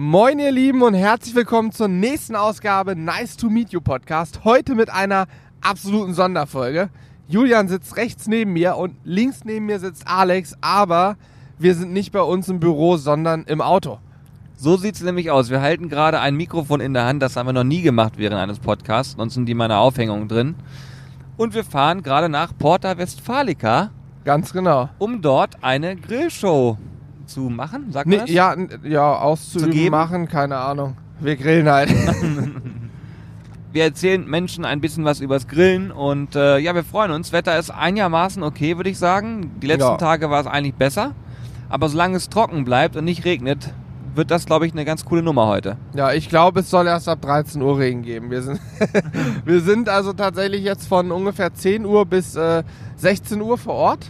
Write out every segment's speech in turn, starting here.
Moin ihr Lieben und herzlich willkommen zur nächsten Ausgabe Nice to Meet You Podcast. Heute mit einer absoluten Sonderfolge. Julian sitzt rechts neben mir und links neben mir sitzt Alex, aber wir sind nicht bei uns im Büro, sondern im Auto. So sieht's nämlich aus. Wir halten gerade ein Mikrofon in der Hand, das haben wir noch nie gemacht während eines Podcasts, sonst sind die in meiner Aufhängung drin. Und wir fahren gerade nach Porta Westfalica, Ganz genau. um dort eine Grillshow zu machen, sagt man Nee, das? ja, ja, auszuüben, geben? machen, keine Ahnung. Wir grillen halt. Wir erzählen Menschen ein bisschen was übers Grillen und äh, ja, wir freuen uns. Wetter ist einigermaßen okay, würde ich sagen. Die letzten Ja. Tage war es eigentlich besser. Aber solange es trocken bleibt und nicht regnet, wird das, glaube ich, eine ganz coole Nummer heute. Ja, ich glaube, es soll erst ab 13 Uhr Regen geben. Wir sind, wir sind also tatsächlich jetzt von ungefähr 10 Uhr bis äh, 16 Uhr vor Ort.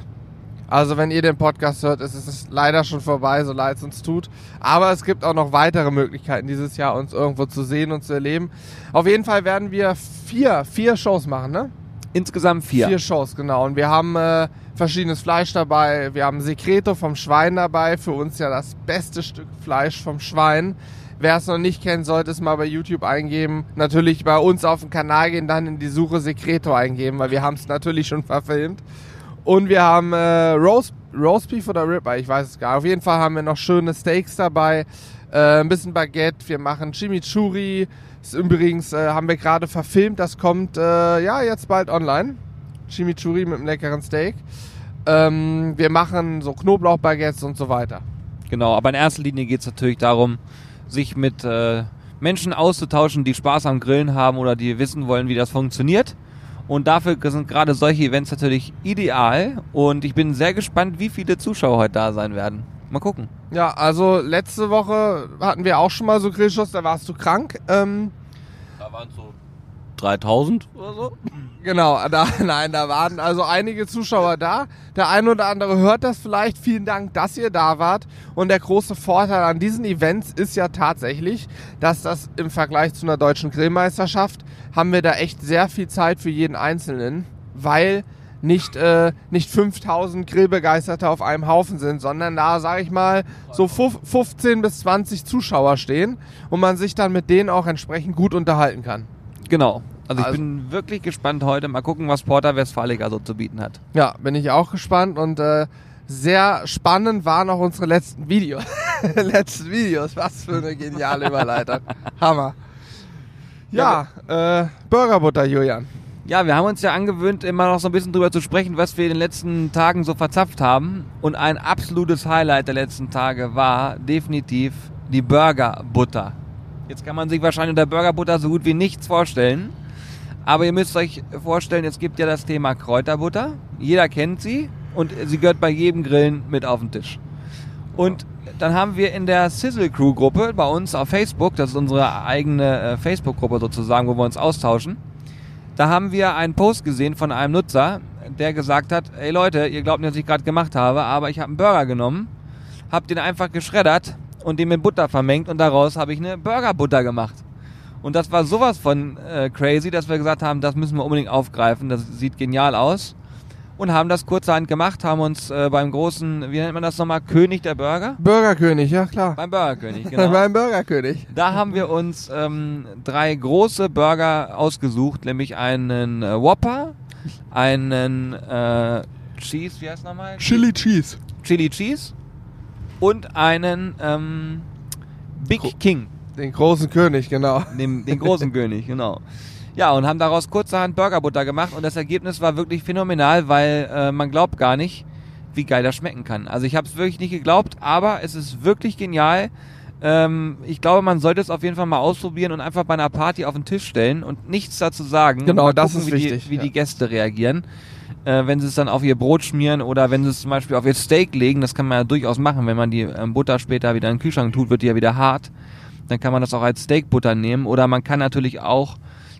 Also wenn ihr den Podcast hört, ist es leider schon vorbei, so leid es uns tut. Aber es gibt auch noch weitere Möglichkeiten dieses Jahr, uns irgendwo zu sehen und zu erleben. Auf jeden Fall werden wir vier, vier Shows machen, ne? Insgesamt vier. Vier Shows, genau. Und wir haben äh, verschiedenes Fleisch dabei. Wir haben Secreto vom Schwein dabei. Für uns ja das beste Stück Fleisch vom Schwein. Wer es noch nicht kennt, sollte es mal bei YouTube eingeben. Natürlich bei uns auf den Kanal gehen, dann in die Suche Secreto eingeben, weil wir haben es natürlich schon verfilmt. Und wir haben äh, Roast, Beef oder Ribeye, ich weiß es gar nicht. Auf jeden Fall haben wir noch schöne Steaks dabei, äh, ein bisschen Baguette, wir machen Chimichurri. Ist übrigens äh, haben wir gerade verfilmt, das kommt äh, ja jetzt bald online. Chimichurri mit einem leckeren Steak. Ähm, wir machen so Knoblauchbaguettes und so weiter. Genau, aber in erster Linie geht es natürlich darum, sich mit äh, Menschen auszutauschen, die Spaß am Grillen haben oder die wissen wollen, wie das funktioniert. Und dafür sind gerade solche Events natürlich ideal. Und ich bin sehr gespannt, wie viele Zuschauer heute da sein werden. Mal gucken. Ja, also letzte Woche hatten wir auch schon mal so Grillschuss, da warst du krank. Ähm, Da waren so 3000 oder so. Genau, da, nein, da waren also einige Zuschauer da. Der eine oder andere hört das vielleicht. Vielen Dank, dass ihr da wart. Und der große Vorteil an diesen Events ist ja tatsächlich, dass das im Vergleich zu einer deutschen Grillmeisterschaft haben wir da echt sehr viel Zeit für jeden Einzelnen, weil nicht, äh, nicht 5000 Grillbegeisterte auf einem Haufen sind, sondern da, sage ich mal, so fuf- 15 bis 20 Zuschauer stehen und man sich dann mit denen auch entsprechend gut unterhalten kann. Genau. Also ich Also- bin wirklich gespannt heute. Mal gucken, was Porta Westfalica so zu bieten hat. Ja, bin ich auch gespannt und äh, sehr spannend waren auch unsere letzten Videos. letzten Videos, was für eine geniale Überleitung. Hammer. Ja, äh, Burgerbutter, Julian. Ja, wir haben uns ja angewöhnt, immer noch so ein bisschen drüber zu sprechen, was wir in den letzten Tagen so verzapft haben. Und ein absolutes Highlight der letzten Tage war definitiv die Burgerbutter. Jetzt kann man sich wahrscheinlich unter Burgerbutter so gut wie nichts vorstellen. Aber ihr müsst euch vorstellen, es gibt ja das Thema Kräuterbutter. Jeder kennt sie und sie gehört bei jedem Grillen mit auf den Tisch. Und dann haben wir in der Sizzle Crew Gruppe bei uns auf Facebook, das ist unsere eigene äh, Facebook-Gruppe sozusagen, wo wir uns austauschen, da haben wir einen Post gesehen von einem Nutzer, der gesagt hat, ey Leute, ihr glaubt nicht, was ich gerade gemacht habe, aber ich habe einen Burger genommen, habe den einfach geschreddert und den mit Butter vermengt und daraus habe ich eine Burgerbutter gemacht. Und das war sowas von äh, crazy, dass wir gesagt haben, das müssen wir unbedingt aufgreifen, das sieht genial aus. Und haben das kurzerhand gemacht, haben uns äh, beim großen, wie nennt man das nochmal, König der Burger? Burgerkönig, ja klar. Beim Burgerkönig, genau. Beim Burgerkönig. Da haben wir uns ähm, drei große Burger ausgesucht, nämlich einen äh, Whopper, einen äh, Cheese, wie heißt nochmal? Chili Cheese. Chili Cheese und einen ähm, Big Gro- King, Den großen König, genau. den, den großen König, genau. Ja, und haben daraus kurzerhand Burgerbutter gemacht und das Ergebnis war wirklich phänomenal, weil äh, man glaubt gar nicht, wie geil das schmecken kann. Also ich habe es wirklich nicht geglaubt, aber es ist wirklich genial. Ähm, ich glaube, man sollte es auf jeden Fall mal ausprobieren und einfach bei einer Party auf den Tisch stellen und nichts dazu sagen. Genau, Mal das ist wie wichtig, Die, wie ja. die Gäste reagieren. Äh, wenn sie es dann auf ihr Brot schmieren oder wenn sie es zum Beispiel auf ihr Steak legen, das kann man ja durchaus machen, wenn man die ähm, Butter später wieder in den Kühlschrank tut, wird die ja wieder hart. Dann kann man das auch als Steakbutter nehmen oder man kann natürlich auch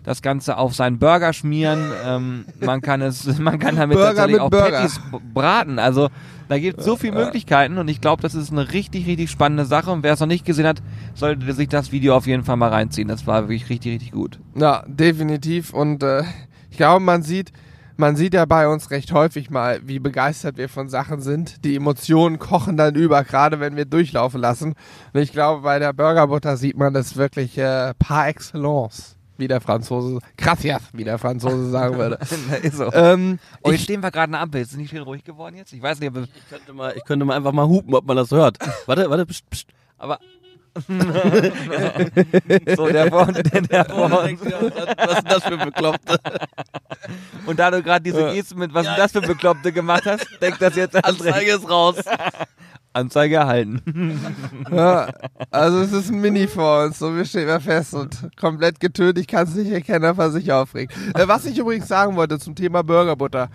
das Ganze auf seinen Burger schmieren. Ähm, man kann es, man kann damit Burger tatsächlich auch Burger. Patties braten. Also da gibt es so viele Möglichkeiten und ich glaube, das ist eine richtig, richtig spannende Sache. Und wer es noch nicht gesehen hat, sollte sich das Video auf jeden Fall mal reinziehen. Das war wirklich richtig, richtig gut. Ja, definitiv. Und äh, ich glaube, man sieht, man sieht ja bei uns recht häufig mal, wie begeistert wir von Sachen sind. Die Emotionen kochen dann über, gerade wenn wir durchlaufen lassen. Und ich glaube, bei der Burgerbutter sieht man das wirklich äh, par excellence, wie der Franzose, gracias, wie der Franzose sagen würde. ist so. ähm, Oh, ich, jetzt stehen wir gerade eine Ampel. Ist es nicht schön ruhig geworden jetzt? Ich weiß nicht, ob Ich könnte, mal, ich könnte mal einfach mal hupen, ob man das hört. Warte, warte, pst, pst. aber. so, der vor, der, der vor uns. Was ist das für Bekloppte? Und da du gerade diese Ja. Geste mit was du das für Bekloppte gemacht hast, denkt das jetzt André. Anzeige ist raus. Anzeige erhalten. ja, also es ist ein Mini vor uns, so wir stehen wir fest und komplett getönt. Ich kann es nicht erkennen, ob er sich aufregt. Äh, was ich übrigens sagen wollte zum Thema Burgerbutter.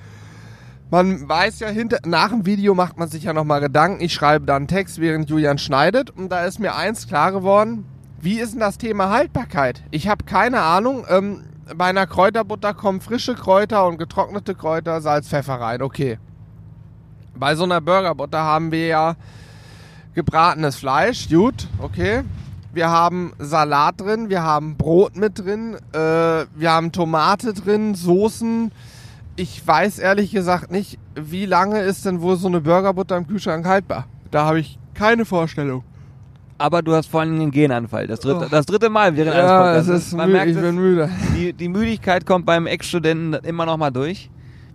Man weiß ja, hinter, nach dem Video macht man sich ja nochmal Gedanken. Ich schreibe dann Text, während Julian schneidet. Und da ist mir eins klar geworden. Wie ist denn das Thema Haltbarkeit? Ich habe keine Ahnung. Ähm, bei einer Kräuterbutter kommen frische Kräuter und getrocknete Kräuter, Salz, Pfeffer rein. Okay. Bei so einer Burgerbutter haben wir ja gebratenes Fleisch. Gut, okay. Wir haben Salat drin, wir haben Brot mit drin, äh, wir haben Tomate drin, Soßen. Ich weiß ehrlich gesagt nicht, wie lange ist denn wohl so eine Burgerbutter im Kühlschrank haltbar? Da habe ich keine Vorstellung. Aber du hast vor allem einen Genanfall. Das dritte, das dritte Mal während Ja, eines es Podcasts. ist Man merkt ich bin müde. die, die Müdigkeit kommt beim Ex-Studenten immer noch mal durch,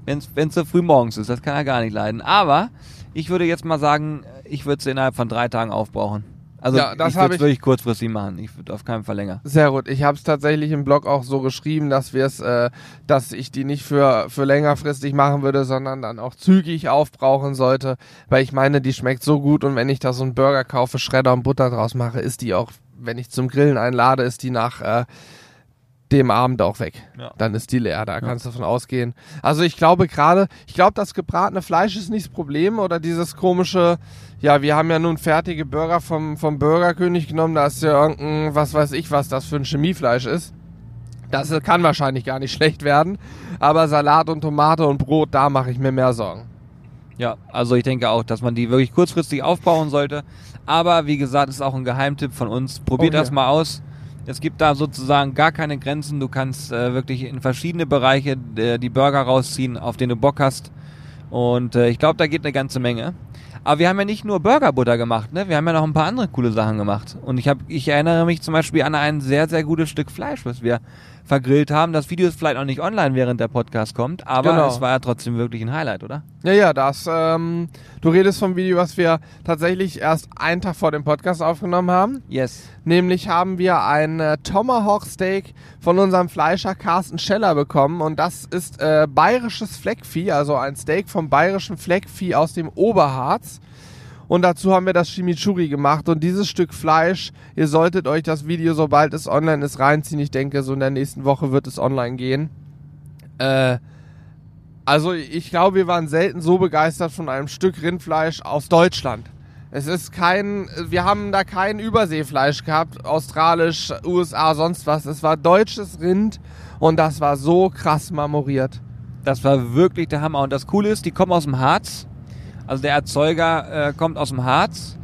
wenn es so früh morgens ist. Das kann er gar nicht leiden. Aber ich würde jetzt mal sagen, ich würde es innerhalb von drei Tagen aufbrauchen. Also Ja, das ich würde es ich- wirklich kurzfristig machen. Ich würde auf keinen Fall länger. Sehr gut. Ich habe es tatsächlich im Blog auch so geschrieben, dass wir es, äh, dass ich die nicht für für längerfristig machen würde, sondern dann auch zügig aufbrauchen sollte, weil ich meine, die schmeckt so gut und wenn ich da so einen Burger kaufe, Schredder und Butter draus mache, ist die auch, wenn ich zum Grillen einlade, ist die nach äh, dem Abend auch weg. Ja. Dann ist die leer, da kannst du davon ausgehen. Also ich glaube gerade, ich glaube, das gebratene Fleisch ist nicht das Problem oder dieses komische, ja, wir haben ja nun fertige Burger vom, vom Burgerkönig genommen, da ist ja irgendein, was weiß ich, was das für ein Chemiefleisch ist. Das kann wahrscheinlich gar nicht schlecht werden, aber Salat und Tomate und Brot, da mache ich mir mehr Sorgen. Ja, also ich denke auch, dass man die wirklich kurzfristig aufbauen sollte. Aber wie gesagt, ist auch ein Geheimtipp von uns. Probiert Oh, ja. das mal aus. Es gibt da sozusagen gar keine Grenzen. Du kannst äh, wirklich in verschiedene Bereiche äh, die Burger rausziehen, auf den du Bock hast. Und äh, ich glaube, da geht eine ganze Menge. Aber wir haben ja nicht nur Burgerbutter gemacht, ne? Wir haben ja noch ein paar andere coole Sachen gemacht. Und ich habe, ich erinnere mich zum Beispiel an ein sehr, sehr gutes Stück Fleisch, was wir vergrillt haben. Das Video ist vielleicht noch nicht online, während der Podcast kommt, aber Genau. es war ja trotzdem wirklich ein Highlight, oder? Ja, ja, das, ähm, du redest vom Video, was wir tatsächlich erst einen Tag vor dem Podcast aufgenommen haben. Yes. Nämlich haben wir ein äh, Tomahawk Steak von unserem Fleischer Carsten Scheller bekommen und das ist äh, bayerisches Fleckvieh, also ein Steak vom bayerischen Fleckvieh aus dem Oberharz. Und dazu haben wir das Chimichurri gemacht und dieses Stück Fleisch, ihr solltet euch das Video, sobald es online ist, reinziehen. Ich denke, so in der nächsten Woche wird es online gehen. Äh, also ich glaube, wir waren selten so begeistert von einem Stück Rindfleisch aus Deutschland. Es ist kein, wir haben da kein Überseefleisch gehabt, australisch, USA, sonst was. Es war deutsches Rind und das war so krass marmoriert. Das war wirklich der Hammer. Und das Coole ist, die kommen aus dem Harz. Also der Erzeuger äh, kommt aus dem Harz.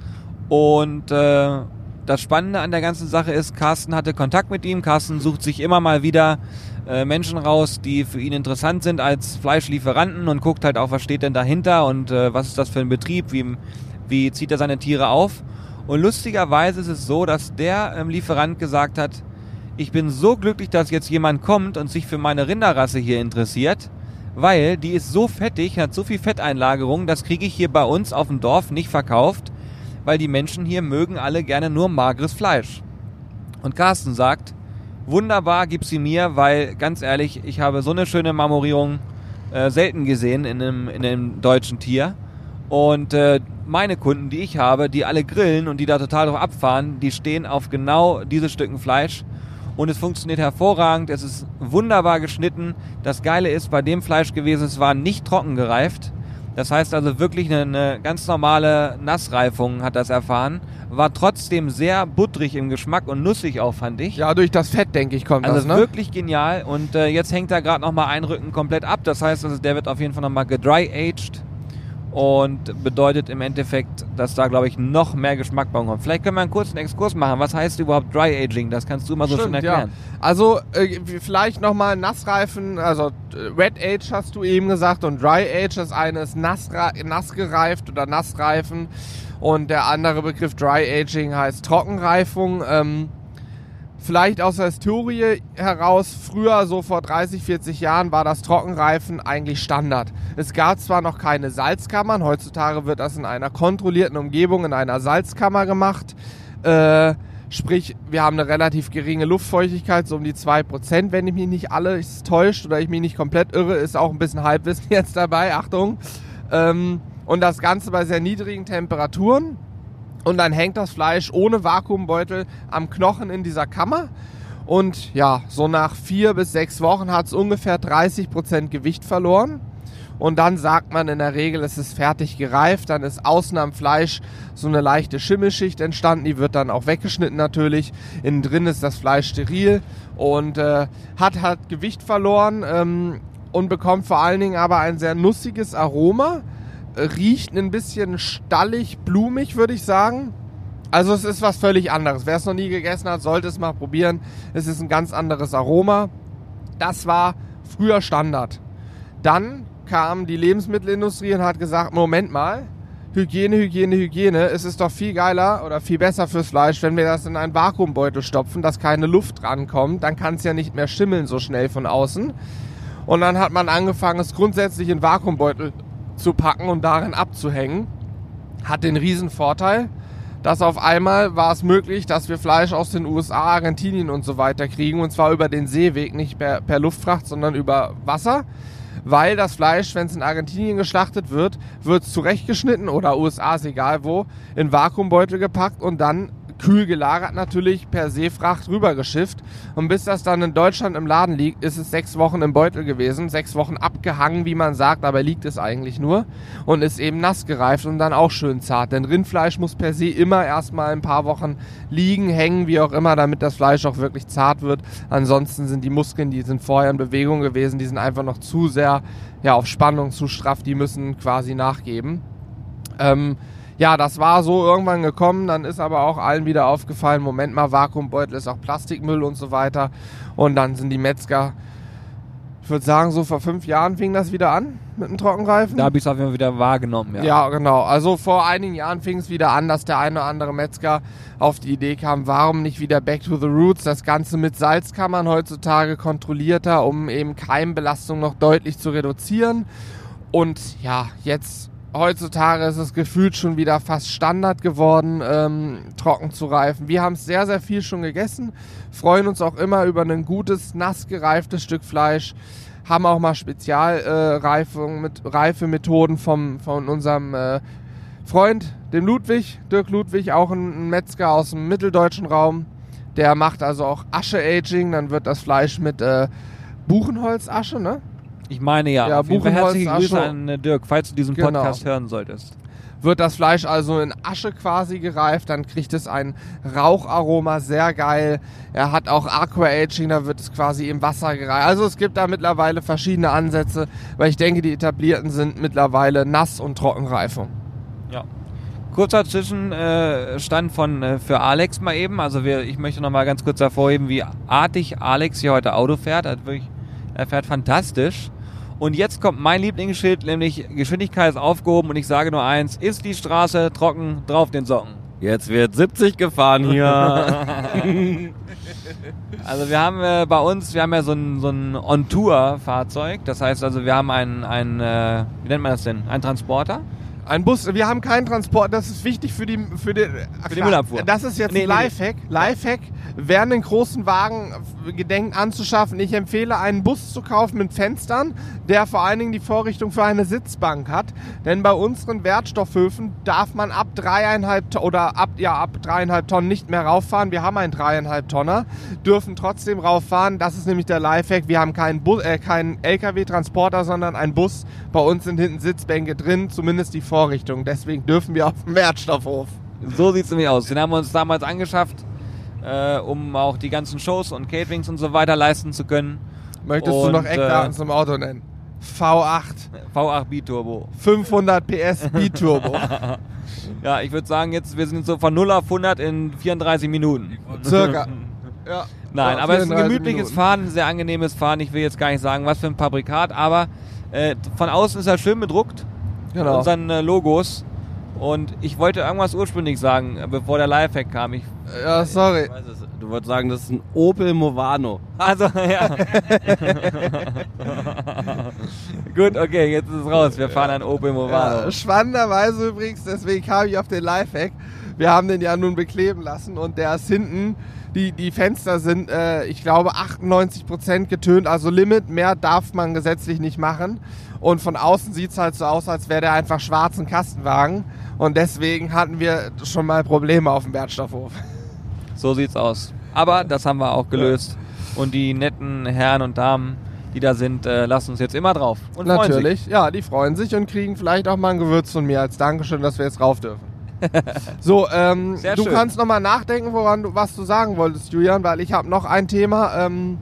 Und äh, das Spannende an der ganzen Sache ist, Carsten hatte Kontakt mit ihm. Carsten sucht sich immer mal wieder äh, Menschen raus, die für ihn interessant sind als Fleischlieferanten und guckt halt auch, was steht denn dahinter und äh, was ist das für ein Betrieb, wie, wie zieht er seine Tiere auf. Und lustigerweise ist es so, dass der ähm, Lieferant gesagt hat, ich bin so glücklich, dass jetzt jemand kommt und sich für meine Rinderrasse hier interessiert, weil die ist so fettig, hat so viel Fetteinlagerung, das kriege ich hier bei uns auf dem Dorf nicht verkauft, weil die Menschen hier mögen alle gerne nur mageres Fleisch. Und Carsten sagt, wunderbar, gib sie mir, weil ganz ehrlich, ich habe so eine schöne Marmorierung äh, selten gesehen in einem, in einem deutschen Tier. Und äh, meine Kunden, die ich habe, die alle grillen und die da total drauf abfahren, die stehen auf genau diese Stücken Fleisch. Und es funktioniert hervorragend, es ist wunderbar geschnitten. Das Geile ist, bei dem Fleisch gewesen, es war nicht trocken gereift. Das heißt also wirklich eine, eine ganz normale Nassreifung hat das erfahren. War trotzdem sehr butterig im Geschmack und nussig auch, fand ich. Ja, durch das Fett, denke ich, kommt Also das, ne? wirklich genial. Und äh, jetzt hängt da gerade nochmal ein Rücken komplett ab. Das heißt, also der wird auf jeden Fall nochmal gedry-aged. Und bedeutet im Endeffekt, dass da, glaube ich, noch mehr Geschmack bei kommt. Vielleicht können wir einen kurzen Exkurs machen. Was heißt überhaupt Dry Aging? Das kannst du mal so schön erklären. Ja. Also äh, vielleicht nochmal Nassreifen, also äh, Red Age hast du eben gesagt und Dry Age, das eine ist nass, nass gereift oder Nassreifen und der andere Begriff Dry Aging heißt Trockenreifung. Ähm, vielleicht aus der Historie heraus, früher, so vor 30, 40 Jahren, war das Trockenreifen eigentlich Standard. Es gab zwar noch keine Salzkammern, heutzutage wird das in einer kontrollierten Umgebung, in einer Salzkammer gemacht. Äh, sprich, wir haben eine relativ geringe Luftfeuchtigkeit, so um die 2%, wenn ich mich nicht alles täuscht oder ich mich nicht komplett irre, ist auch ein bisschen Halbwissen jetzt dabei, Achtung. Ähm, und das Ganze bei sehr niedrigen Temperaturen und dann hängt das Fleisch ohne Vakuumbeutel am Knochen in dieser Kammer. Und ja, so nach vier bis sechs Wochen hat es ungefähr 30 Prozent Gewicht verloren. Und dann sagt man in der Regel, es ist fertig gereift. Dann ist außen am Fleisch so eine leichte Schimmelschicht entstanden. Die wird dann auch weggeschnitten natürlich. Innen drin ist das Fleisch steril und äh, hat halt Gewicht verloren ähm, und bekommt vor allen Dingen aber ein sehr nussiges Aroma riecht ein bisschen stallig, blumig, würde ich sagen. Also es ist was völlig anderes. Wer es noch nie gegessen hat, sollte es mal probieren. Es ist ein ganz anderes Aroma. Das war früher Standard. Dann kam die Lebensmittelindustrie und hat gesagt, Moment mal, Hygiene, Hygiene, Hygiene. Es ist doch viel geiler oder viel besser fürs Fleisch, wenn wir das in einen Vakuumbeutel stopfen, dass keine Luft rankommt. Dann kann es ja nicht mehr schimmeln so schnell von außen. Und dann hat man angefangen, es grundsätzlich in Vakuumbeutel zu packen und darin abzuhängen. Hat den riesen Vorteil, dass auf einmal war es möglich, dass wir Fleisch aus den USA, Argentinien und so weiter kriegen. Und zwar über den Seeweg, nicht per, per Luftfracht, sondern über Wasser. Weil das Fleisch, wenn es in Argentinien geschlachtet wird, wird es zurechtgeschnitten oder USA ist egal wo, in Vakuumbeutel gepackt und dann kühl gelagert natürlich per Seefracht rübergeschifft. Und bis das dann in Deutschland im Laden liegt, ist es sechs Wochen im Beutel gewesen. Sechs Wochen abgehangen, wie man sagt, aber liegt es eigentlich nur. Und ist eben nass gereift und dann auch schön zart. Denn Rindfleisch muss per se immer erstmal ein paar Wochen liegen, hängen, wie auch immer, damit das Fleisch auch wirklich zart wird. Ansonsten sind die Muskeln, die sind vorher in Bewegung gewesen, die sind einfach noch zu sehr ja, auf Spannung, zu straff, die müssen quasi nachgeben. Ähm, ja, das war so irgendwann gekommen, dann ist aber auch allen wieder aufgefallen, Moment mal, Vakuumbeutel ist auch Plastikmüll und so weiter. Und dann sind die Metzger, ich würde sagen, so vor fünf Jahren fing das wieder an mit dem Trockenreifen. Da habe ich es auf jeden Fall wieder wahrgenommen, ja. Ja, genau. Also vor einigen Jahren fing es wieder an, dass der eine oder andere Metzger auf die Idee kam, warum nicht wieder Back to the Roots, das Ganze mit Salzkammern heutzutage kontrollierter, um eben Keimbelastung noch deutlich zu reduzieren. Und ja, jetzt heutzutage ist es gefühlt schon wieder fast Standard geworden, ähm, trocken zu reifen. Wir haben es sehr, sehr viel schon gegessen, freuen uns auch immer über ein gutes, nass gereiftes Stück Fleisch, haben auch mal Spezialreifung äh, mit Reifemethoden vom, von unserem äh, Freund, dem Ludwig, Dirk Ludwig, auch ein Metzger aus dem mitteldeutschen Raum. Der macht also auch Asche-Aging, dann wird das Fleisch mit äh, Buchenholzasche, ne? Ich meine ja. Ja, Auf jeden Fall Buchenholz, herzliche Grüße an äh, Dirk, falls du diesen Genau. Podcast hören solltest. wird das Fleisch also in Asche quasi gereift, dann kriegt es ein Raucharoma, sehr geil. Er hat auch Aqua-Aging, da wird es quasi im Wasser gereift. Also es gibt da mittlerweile verschiedene Ansätze, weil ich denke, die etablierten sind mittlerweile Nass- und Trockenreifung. Ja. Kurzer Zwischenstand von äh, für Alex mal eben. Also wir, ich möchte noch mal ganz kurz hervorheben, wie artig Alex hier heute Auto fährt. Er fährt fantastisch. Und jetzt kommt mein Lieblingsschild, nämlich Geschwindigkeit ist aufgehoben und ich sage nur eins, ist die Straße trocken, drauf den Socken. Jetzt wird 70 gefahren hier. Also wir haben äh, bei uns, wir haben ja so ein, so ein On-Tour-Fahrzeug. Das heißt also, wir haben einen, einen äh, wie nennt man das denn? Einen Transporter. Ein Bus, wir haben keinen Transport, das ist wichtig für die, für die, Für die Müllabfuhr. Das ist jetzt Nee, ein nee, nee. Lifehack. Lifehack, wer einen großen Wagen gedenkt anzuschaffen, ich empfehle einen Bus zu kaufen mit Fenstern, der vor allen Dingen die Vorrichtung für eine Sitzbank hat. Denn bei unseren Wertstoffhöfen darf man ab dreieinhalb oder ab, ja, ab dreieinhalb Tonnen nicht mehr rauffahren. Wir haben einen dreieinhalb Tonner, dürfen trotzdem rauffahren. Das ist nämlich der Lifehack. Wir haben keinen, äh, keinen LKW-Transporter, sondern einen Bus. Bei uns sind hinten Sitzbänke drin, zumindest die Vorrichtung. Deswegen dürfen wir auf dem Wertstoffhof. So sieht's nämlich aus. Den haben wir uns damals angeschafft, äh, um auch die ganzen Shows und Caterings und so weiter leisten zu können. Möchtest du Und, noch Eckdaten äh, zum Auto nennen? V8. V8 Biturbo. 500 PS Biturbo. Ja, ich würde sagen, jetzt wir sind so von 0 auf 100 in 34 Minuten. Circa. Ja. Nein, aber es ist ein 34 gemütliches Minuten. Fahren, ein sehr angenehmes Fahren. Ich will jetzt gar nicht sagen, was für ein Fabrikat, aber äh, von außen ist er schön bedruckt. Genau. Unseren äh, Logos. Und ich wollte irgendwas ursprünglich sagen, äh, bevor der Lifehack kam. Ich, Ja, sorry. Ich weiß es. Du wolltest sagen, das ist ein Opel Movano. also, ja. Gut, okay, jetzt ist es raus. Wir fahren ein Opel Movano. Ja, spannenderweise übrigens, deswegen kam ich auf den Lifehack. Wir haben den ja nun bekleben lassen und der ist hinten, die, die Fenster sind, äh, ich glaube, 98% getönt, also Limit, mehr darf man gesetzlich nicht machen. Und von außen sieht es halt so aus, als wäre der einfach schwarzen Kastenwagen. Und deswegen hatten wir schon mal Probleme auf dem Wertstoffhof. So sieht's aus. Aber das haben wir auch gelöst. Und die netten Herren und Damen, die da sind, äh, lassen uns jetzt immer drauf. Und. Natürlich, ja, die freuen sich und kriegen vielleicht auch mal ein Gewürz von mir als Dankeschön, dass wir jetzt rauf dürfen. so, ähm, du schön. kannst noch mal nachdenken, woran du, was du sagen wolltest, Julian, weil ich habe noch ein Thema. Ähm,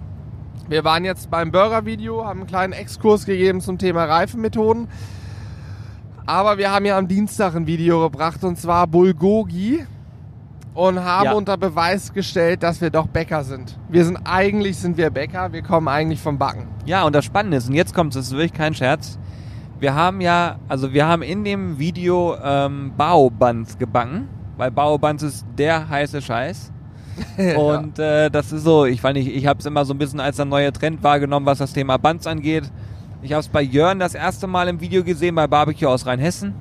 wir waren jetzt beim Burger-Video, haben einen kleinen Exkurs gegeben zum Thema Reifenmethoden. Aber wir haben ja am Dienstag ein Video gebracht und zwar Bulgogi und haben Ja. unter Beweis gestellt, dass wir doch Bäcker sind. Wir sind eigentlich sind wir Bäcker, wir kommen eigentlich vom Backen. Ja, und das Spannende ist, und jetzt kommt es, ist wirklich kein Scherz. Wir haben ja, also wir haben in dem Video ähm, Baobuns gebacken, weil Baobuns ist der heiße Scheiß. Und äh, das ist so, ich weiß nicht, ich habe es immer so ein bisschen als der neue Trend wahrgenommen, was das Thema Buns angeht. Ich habe es bei Jörn das erste Mal im Video gesehen, bei Barbecue aus Rheinhessen,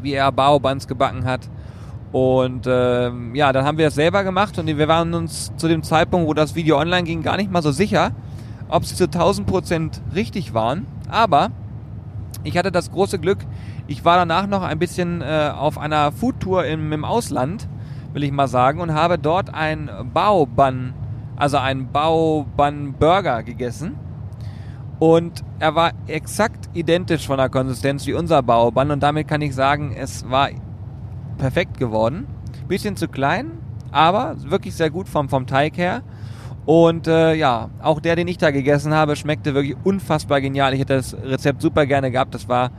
wie er Baobuns gebacken hat. Und ähm, ja, dann haben wir das selber gemacht und wir waren uns zu dem Zeitpunkt, wo das Video online ging, gar nicht mal so sicher, ob sie zu 1000 Prozent richtig waren. Aber ich hatte das große Glück, ich war danach noch ein bisschen äh, auf einer Foodtour im, im Ausland, will ich mal sagen, und habe dort ein Baobun, also ein Baobun Burger gegessen. Und er war exakt identisch von der Konsistenz wie unser Baobun und damit kann ich sagen, es war perfekt geworden. Bisschen zu klein, aber wirklich sehr gut vom, vom Teig her. Und äh, ja, auch der, den ich da gegessen habe, schmeckte wirklich unfassbar genial. Ich hätte das Rezept super gerne gehabt. Das war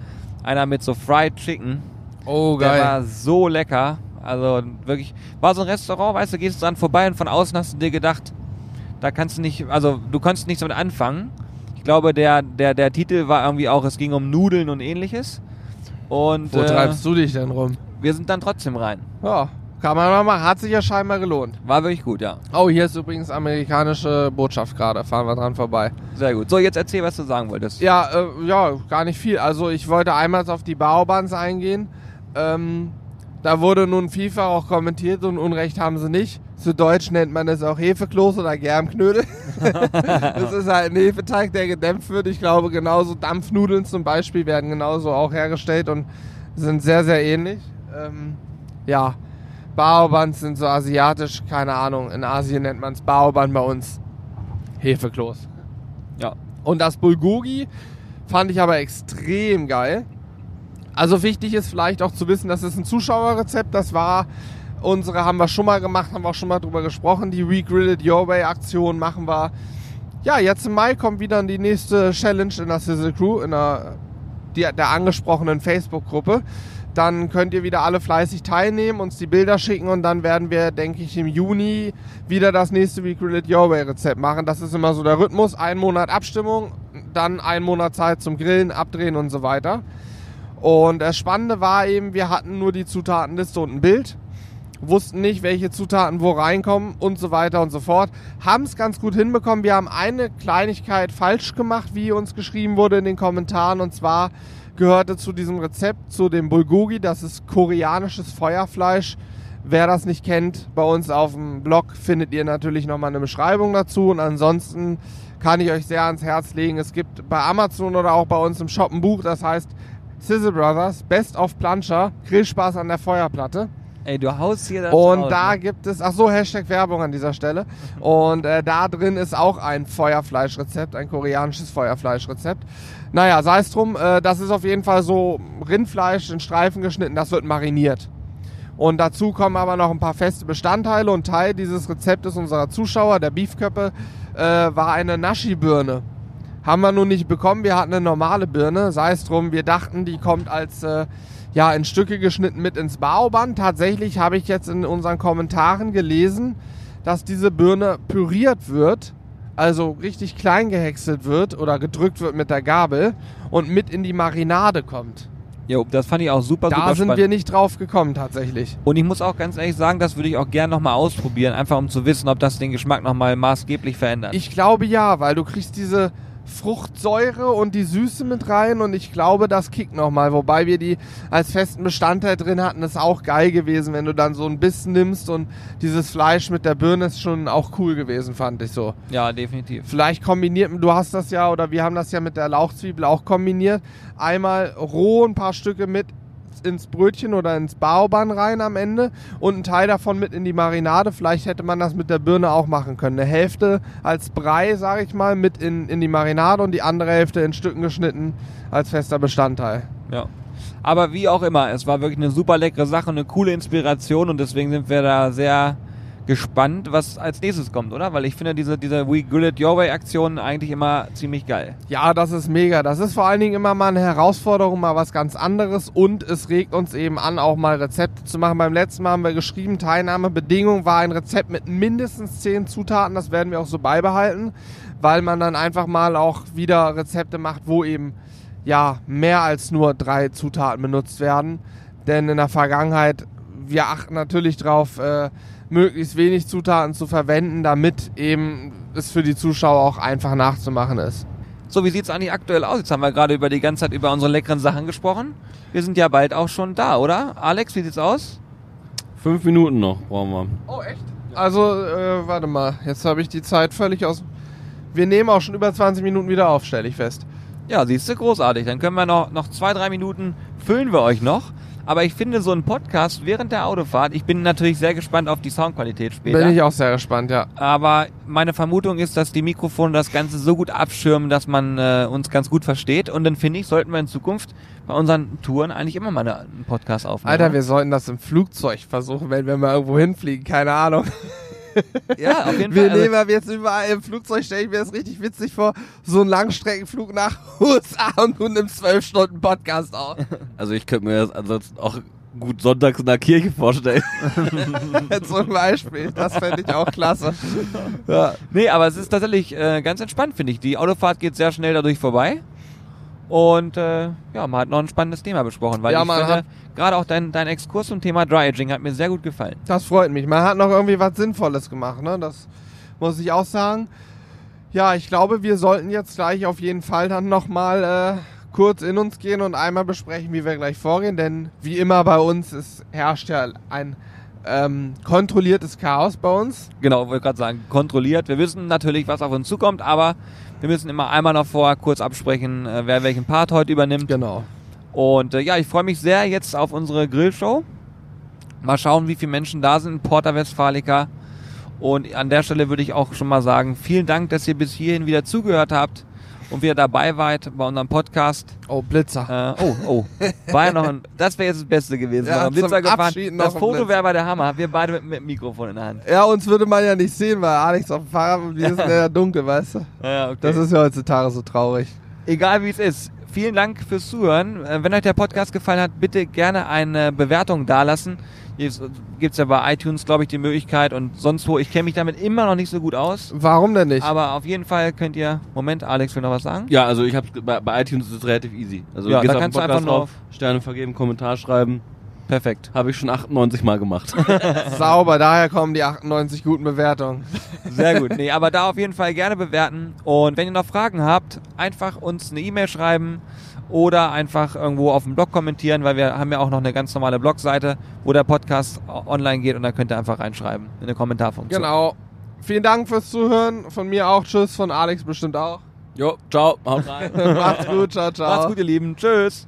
einer mit so Fried Chicken. Oh, Der war so lecker. Also wirklich, war so ein Restaurant, weißt du, gehst dran vorbei und von außen hast du dir gedacht, da kannst du nicht, also du konntest nichts damit anfangen. Ich glaube, der, der, der Titel war irgendwie auch, es ging um Nudeln und ähnliches. Und Wo äh, treibst du dich denn rum? wir sind dann trotzdem rein. Ja, kann man mal machen. Hat sich ja scheinbar gelohnt. War wirklich gut, ja. Oh, hier ist übrigens amerikanische Botschaft gerade. Fahren wir dran vorbei. Sehr gut. So, jetzt erzähl, was du sagen wolltest. Ja, äh, ja, gar nicht viel. Also ich wollte einmal auf die Baobans eingehen. Ähm, da wurde nun FIFA auch kommentiert und Unrecht haben sie nicht. Zu Deutsch nennt man es auch Hefekloß oder Germknödel. das ist halt ein Hefeteig, der gedämpft wird. Ich glaube, genauso Dampfnudeln zum Beispiel werden genauso auch hergestellt und sind sehr, sehr ähnlich. Ähm, ja, Baobans sind so asiatisch, keine Ahnung. In Asien nennt man es Baoban, bei uns Hefekloß. Ja. Und das Bulgogi fand ich aber extrem geil. Also wichtig ist vielleicht auch zu wissen, das ist ein Zuschauerrezept. Das war unsere, haben wir schon mal gemacht, haben wir auch schon mal drüber gesprochen. Die Regridded Your Way Aktion machen wir. Ja, jetzt im Mai kommt wieder die nächste Challenge in der Sizzle Crew, in der, der angesprochenen Facebook-Gruppe. Dann könnt ihr wieder alle fleißig teilnehmen, uns die Bilder schicken und dann werden wir, denke ich, im Juni wieder das nächste Regridded Your Way Rezept machen. Das ist immer so der Rhythmus. Ein Monat Abstimmung, dann ein Monat Zeit zum Grillen, Abdrehen und so weiter. Und das Spannende war eben, wir hatten nur die Zutatenliste und ein Bild, wussten nicht, welche Zutaten wo reinkommen und so weiter und so fort. Haben es ganz gut hinbekommen. Wir haben eine Kleinigkeit falsch gemacht, wie uns geschrieben wurde in den Kommentaren. Und zwar gehörte zu diesem Rezept zu dem Bulgogi. Das ist koreanisches Feuerfleisch. Wer das nicht kennt, bei uns auf dem Blog findet ihr natürlich nochmal eine Beschreibung dazu. Und ansonsten kann ich euch sehr ans Herz legen. Es gibt bei Amazon oder auch bei uns im Shop ein Buch, das heißt Sizzle Brothers, Best of Plancher, Grillspaß an der Feuerplatte. Ey, du haust hier das Und raus, da ne? gibt es, ach so, Hashtag Werbung an dieser Stelle. Und äh, da drin ist auch ein Feuerfleischrezept, ein koreanisches Feuerfleischrezept. Naja, sei es drum, äh, das ist auf jeden Fall so Rindfleisch in Streifen geschnitten, das wird mariniert. Und dazu kommen aber noch ein paar feste Bestandteile und Teil dieses Rezeptes unserer Zuschauer, der Beefköppe, äh, war eine Nashi-Birne. Haben wir nun nicht bekommen. Wir hatten eine normale Birne. Sei es drum, wir dachten, die kommt als äh, ja, in Stücke geschnitten mit ins Bauband. Tatsächlich habe ich jetzt in unseren Kommentaren gelesen, dass diese Birne püriert wird, also richtig klein gehäckselt wird oder gedrückt wird mit der Gabel und mit in die Marinade kommt. Jo, das fand ich auch super, Da super sind spannend. wir nicht drauf gekommen tatsächlich. Und ich muss auch ganz ehrlich sagen, das würde ich auch gerne nochmal ausprobieren, einfach um zu wissen, ob das den Geschmack nochmal maßgeblich verändert. Ich glaube ja, weil du kriegst diese Fruchtsäure und die Süße mit rein und ich glaube, das kickt nochmal. Wobei wir die als festen Bestandteil drin hatten, ist auch geil gewesen, wenn du dann so ein Biss nimmst und dieses Fleisch mit der Birne ist schon auch cool gewesen, fand ich so. ja, definitiv. Vielleicht kombiniert, du hast das ja oder wir haben das ja mit der Lauchzwiebel auch kombiniert. Einmal roh ein paar Stücke mit ins Brötchen oder ins Baoban rein am Ende und ein Teil davon mit in die Marinade. Vielleicht hätte man das mit der Birne auch machen können. Eine Hälfte als Brei, sage ich mal, mit in, in die Marinade und die andere Hälfte in Stücken geschnitten als fester Bestandteil. Ja. Aber wie auch immer, es war wirklich eine super leckere Sache, eine coole Inspiration und deswegen sind wir da sehr gespannt, was als nächstes kommt, oder? Weil ich finde diese, diese We Grill It Your Way Aktion eigentlich immer ziemlich geil. Ja, das ist mega. Das ist vor allen Dingen immer mal eine Herausforderung, mal was ganz anderes und es regt uns eben an, auch mal Rezepte zu machen. Beim letzten Mal haben wir geschrieben, Teilnahmebedingung war ein Rezept mit mindestens zehn Zutaten. Das werden wir auch so beibehalten, weil man dann einfach mal auch wieder Rezepte macht, wo eben ja mehr als nur drei Zutaten benutzt werden. Denn in der Vergangenheit, wir achten natürlich drauf, äh, möglichst wenig Zutaten zu verwenden, damit eben es für die Zuschauer auch einfach nachzumachen ist. So, wie sieht's eigentlich aktuell aus? Jetzt haben wir gerade über die ganze Zeit über unsere leckeren Sachen gesprochen. Wir sind ja bald auch schon da, oder? Alex, wie sieht's aus? Fünf Minuten noch brauchen wir. Oh, echt? Also, äh, warte mal. Jetzt habe ich die Zeit völlig aus. Wir nehmen auch schon über 20 Minuten wieder auf, stelle ich fest. Ja, siehst du, großartig. Dann können wir noch, noch zwei, drei Minuten füllen wir euch noch. Aber ich finde so ein Podcast während der Autofahrt, ich bin natürlich sehr gespannt auf die Soundqualität später. Bin ich auch sehr gespannt, ja. Aber meine Vermutung ist, dass die Mikrofone das Ganze so gut abschirmen, dass man äh, uns ganz gut versteht. Und dann finde ich, sollten wir in Zukunft bei unseren Touren eigentlich immer mal eine- einen Podcast aufnehmen. Alter, wir sollten das im Flugzeug versuchen, wenn wir mal irgendwo hinfliegen. Keine Ahnung. ja, auf jeden Wir Fall. Also, nehmen aber jetzt überall im Flugzeug, stelle ich mir das richtig witzig vor, so einen Langstreckenflug nach USA und du nimmst zwölf Stunden Podcast auf. Also ich könnte mir das ansonsten auch gut sonntags in der Kirche vorstellen. Zum Beispiel. Das fände ich auch klasse. Ja. nee, aber es ist tatsächlich äh, ganz entspannt, finde ich. Die Autofahrt geht sehr schnell dadurch vorbei. Und äh, ja, man hat noch ein spannendes Thema besprochen, weil Ja, ich finde, gerade auch dein, dein Exkurs zum Thema Dry Aging hat mir sehr gut gefallen. Das freut mich. Man hat noch irgendwie was Sinnvolles gemacht, ne? Das muss ich auch sagen. Ja, ich glaube, wir sollten jetzt gleich auf jeden Fall dann nochmal äh, kurz in uns gehen und einmal besprechen, wie wir gleich vorgehen. Denn wie immer bei uns ist, herrscht ja ein ähm, kontrolliertes Chaos bei uns. Genau, wollte gerade sagen, kontrolliert. Wir wissen natürlich, was auf uns zukommt, aber wir müssen immer einmal noch vorher kurz absprechen, äh, wer welchen Part heute übernimmt. Genau. Und äh, ja, ich freue mich sehr jetzt auf unsere Grillshow. Mal schauen, wie viele Menschen da sind in Porta Westfalica. Und an der Stelle würde ich auch schon mal sagen, vielen Dank, dass ihr bis hierhin wieder zugehört habt und wieder dabei wart bei unserem Podcast. Oh, Blitzer. Äh, oh, oh, war ja noch ein, das wäre jetzt das Beste gewesen. Ja, Blitzer gefahren. Das Foto wäre bei der Hammer. Wir beide mit, mit dem Mikrofon in der Hand. Ja, uns würde man ja nicht sehen, weil Alex auf dem Fahrrad und wir sind ja dunkel, weißt du? Ja, okay. Das ist ja heutzutage so traurig. Egal wie es ist. Vielen Dank fürs Zuhören. Äh, Wenn euch der Podcast gefallen hat, bitte gerne eine Bewertung dalassen. Jetzt gibt es ja bei iTunes, glaube ich, die Möglichkeit und sonst wo. Ich kenne mich damit immer noch nicht so gut aus. Warum denn nicht? Aber auf jeden Fall könnt ihr. Moment, Alex will noch was sagen? Ja, also ich hab's bei, bei iTunes ist es relativ easy. Also Ja, gehst da auf kannst du Podcast einfach nur drauf, Sterne vergeben, Kommentar schreiben. Perfekt. Habe ich schon 98 Mal gemacht. Sauber, daher kommen die 98 guten Bewertungen. Sehr gut. Nee, aber da auf jeden Fall gerne bewerten. Und wenn ihr noch Fragen habt, einfach uns eine E-Mail schreiben oder einfach irgendwo auf dem Blog kommentieren, weil wir haben ja auch noch eine ganz normale Blogseite, wo der Podcast online geht und da könnt ihr einfach reinschreiben in eine Kommentarfunktion. Genau. Vielen Dank fürs Zuhören. Von mir auch. Tschüss. Von Alex bestimmt auch. jo, ciao, haut rein. Macht's gut. Ciao, ciao. Macht's gut, ihr Lieben. Tschüss.